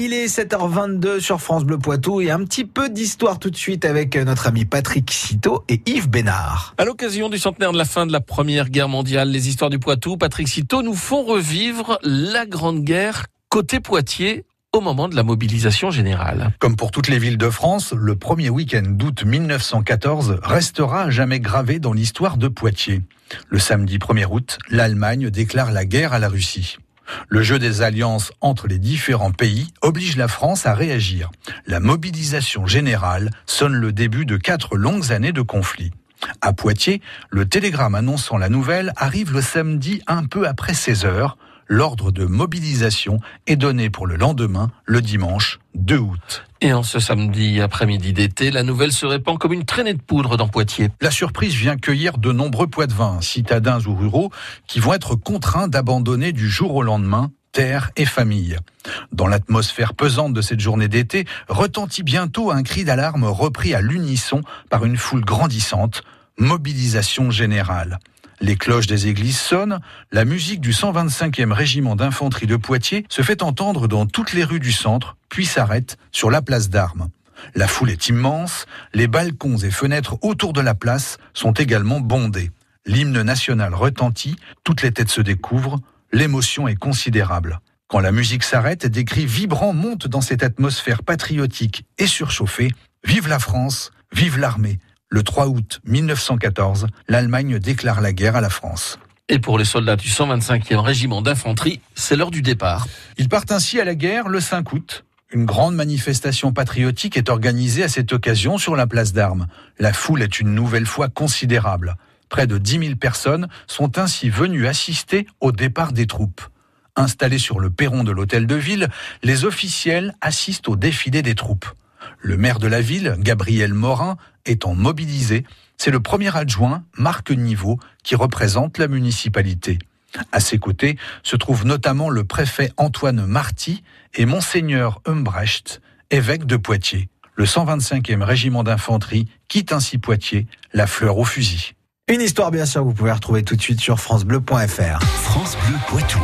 Il est 7h22 sur France Bleu Poitou et un petit peu d'histoire tout de suite avec notre ami Patrick Citeau et Yves Bénard. À l'occasion du centenaire de la fin de la Première Guerre mondiale, les histoires du Poitou, Patrick Citeau nous font revivre la Grande Guerre côté Poitiers au moment de la mobilisation générale. Comme pour toutes les villes de France, le premier week-end d'août 1914 restera à jamais gravé dans l'histoire de Poitiers. Le samedi 1er août, l'Allemagne déclare la guerre à la Russie. Le jeu des alliances entre les différents pays oblige la France à réagir. La mobilisation générale sonne le début de quatre longues années de conflit. À Poitiers, le télégramme annonçant la nouvelle arrive le samedi un peu après 16 heures l'ordre de mobilisation est donné pour le lendemain, le dimanche 2 août. Et en ce samedi après-midi d'été, la nouvelle se répand comme une traînée de poudre dans Poitiers. La surprise vient cueillir de nombreux poitevins, citadins ou ruraux, qui vont être contraints d'abandonner du jour au lendemain terre et famille. Dans l'atmosphère pesante de cette journée d'été, retentit bientôt un cri d'alarme repris à l'unisson par une foule grandissante, mobilisation générale. Les cloches des églises sonnent, la musique du 125e régiment d'infanterie de Poitiers se fait entendre dans toutes les rues du centre, puis s'arrête sur la place d'armes. La foule est immense, les balcons et fenêtres autour de la place sont également bondés. L'hymne national retentit, toutes les têtes se découvrent, l'émotion est considérable. Quand la musique s'arrête, des cris vibrants montent dans cette atmosphère patriotique et surchauffée. Vive la France, vive l'armée, le 3 août 1914, l'Allemagne déclare la guerre à la France. Et pour les soldats du 125e régiment d'infanterie, c'est l'heure du départ. Ils partent ainsi à la guerre le 5 août. Une grande manifestation patriotique est organisée à cette occasion sur la place d'armes. La foule est une nouvelle fois considérable. Près de 10 000 personnes sont ainsi venues assister au départ des troupes. Installés sur le perron de l'hôtel de ville, les officiels assistent au défilé des troupes. Le maire de la ville, Gabriel Morin, étant mobilisé, c'est le premier adjoint, Marc Niveau, qui représente la municipalité. À ses côtés se trouve notamment le préfet Antoine Marty et Monseigneur Humbrecht, évêque de Poitiers. Le 125e régiment d'infanterie quitte ainsi Poitiers, la fleur au fusil. Une histoire bien sûr que vous pouvez retrouver tout de suite sur francebleu.fr. France Bleu Poitou.